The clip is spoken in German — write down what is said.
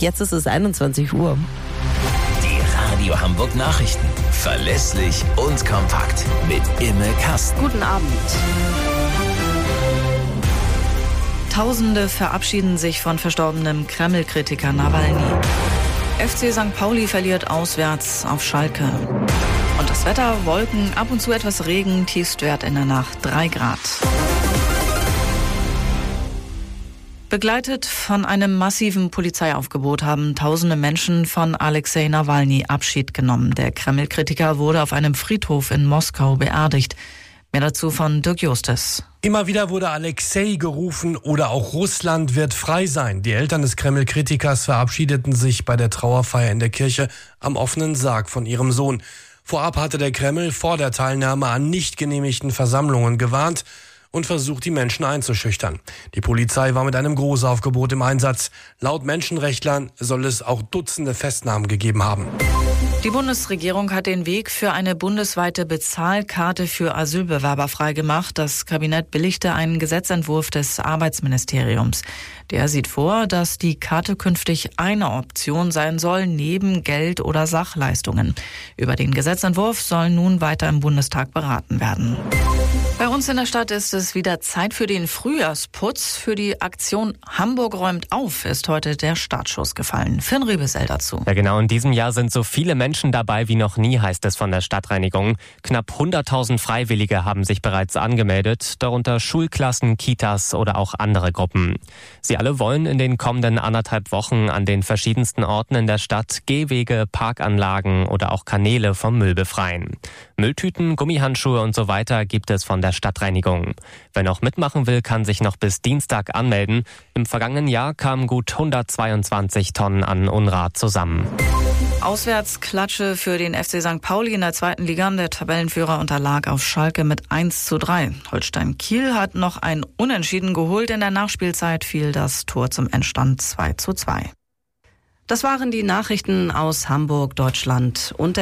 Jetzt ist es 21 Uhr. Die Radio Hamburg Nachrichten. Verlässlich und kompakt. Mit Imme Kasten. Guten Abend. Tausende verabschieden sich von verstorbenem Kreml-Kritiker Nawalny. FC St. Pauli verliert auswärts auf Schalke. Und das Wetter, Wolken, ab und zu etwas Regen, Tiefstwert in der Nacht 3 Grad. Begleitet von einem massiven Polizeiaufgebot haben tausende Menschen von Alexei Nawalny Abschied genommen. Der Kreml-Kritiker wurde auf einem Friedhof in Moskau beerdigt. Mehr dazu von Dirk Justes. Immer wieder wurde Alexei gerufen oder auch Russland wird frei sein. Die Eltern des Kreml-Kritikers verabschiedeten sich bei der Trauerfeier in der Kirche am offenen Sarg von ihrem Sohn. Vorab hatte der Kreml vor der Teilnahme an nicht genehmigten Versammlungen gewarnt und versucht, die Menschen einzuschüchtern. Die Polizei war mit einem Großaufgebot im Einsatz. Laut Menschenrechtlern soll es auch Dutzende Festnahmen gegeben haben. Die Bundesregierung hat den Weg für eine bundesweite Bezahlkarte für Asylbewerber freigemacht. Das Kabinett billigte einen Gesetzentwurf des Arbeitsministeriums. Der sieht vor, dass die Karte künftig eine Option sein soll, neben Geld- oder Sachleistungen. Über den Gesetzentwurf soll nun weiter im Bundestag beraten werden. Bei uns in der Stadt ist es wieder Zeit für den Frühjahrsputz. Für die Aktion Hamburg räumt auf ist heute der Startschuss gefallen. Finn Rebesell dazu. Ja, genau. In diesem Jahr sind so viele Menschen dabei wie noch nie, heißt es von der Stadtreinigung. Knapp 100.000 Freiwillige haben sich bereits angemeldet, darunter Schulklassen, Kitas oder auch andere Gruppen. Sie alle wollen in den kommenden anderthalb Wochen an den verschiedensten Orten in der Stadt Gehwege, Parkanlagen oder auch Kanäle vom Müll befreien. Mülltüten, Gummihandschuhe und so weiter gibt es von der Stadtreinigung. Wer noch mitmachen will, kann sich noch bis Dienstag anmelden. Im vergangenen Jahr kamen gut 122 Tonnen an Unrat zusammen. Auswärtsklatsche für den FC St. Pauli in der zweiten Liga. Der Tabellenführer unterlag auf Schalke mit 1 zu 3. Holstein Kiel hat noch ein Unentschieden geholt. In der Nachspielzeit fiel das Tor zum Endstand 2 zu 2. Das waren die Nachrichten aus Hamburg, Deutschland und